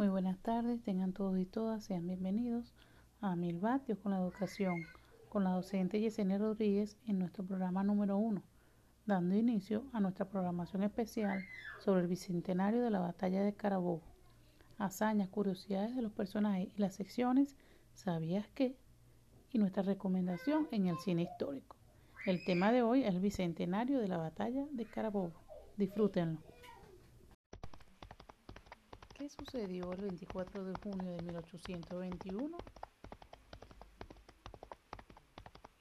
Muy buenas tardes, tengan todos y todas, sean bienvenidos a Mil Vatios con la Educación, con la docente Yesenia Rodríguez en nuestro programa número uno, dando inicio a nuestra programación especial sobre el bicentenario de la batalla de Carabobo. Hazañas, curiosidades de los personajes y las secciones, ¿sabías qué? Y nuestra recomendación en el cine histórico. El tema de hoy es el bicentenario de la batalla de Carabobo. Disfrútenlo. ¿Qué sucedió el 24 de junio de 1821?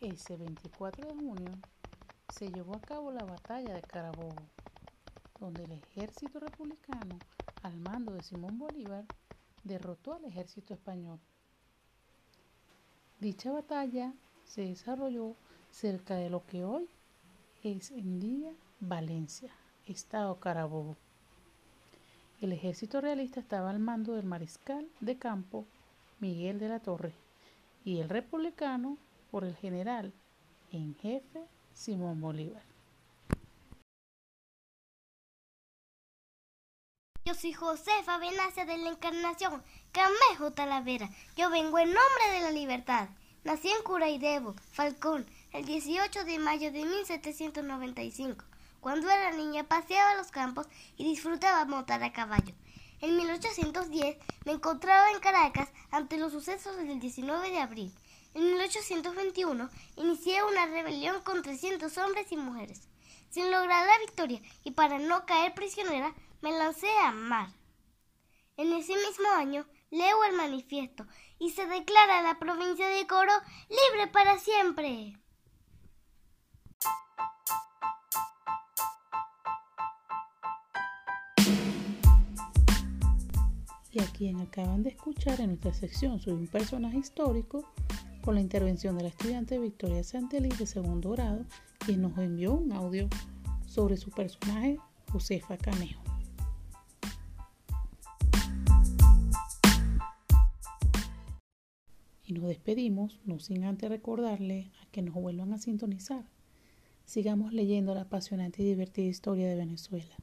Ese 24 de junio se llevó a cabo la batalla de Carabobo, donde el ejército republicano, al mando de Simón Bolívar, derrotó al ejército español. Dicha batalla se desarrolló cerca de lo que hoy es en día Valencia, estado Carabobo. El ejército realista estaba al mando del mariscal de campo Miguel de la Torre y el republicano por el general en jefe Simón Bolívar. Yo soy Josefa Benacia de la Encarnación, Camejo Talavera. Yo vengo en nombre de la libertad. Nací en Curaidebo, Falcón, el 18 de mayo de 1795. Cuando era niña paseaba los campos y disfrutaba montar a caballo. En 1810 me encontraba en Caracas ante los sucesos del 19 de abril. En 1821 inicié una rebelión con 300 hombres y mujeres. Sin lograr la victoria y para no caer prisionera, me lancé a mar. En ese mismo año leo el manifiesto y se declara la provincia de Coro libre para siempre. A quien acaban de escuchar en nuestra sección sobre un personaje histórico con la intervención de la estudiante Victoria Santelí de segundo grado, quien nos envió un audio sobre su personaje Josefa Canejo. Y nos despedimos, no sin antes recordarle a que nos vuelvan a sintonizar. Sigamos leyendo la apasionante y divertida historia de Venezuela.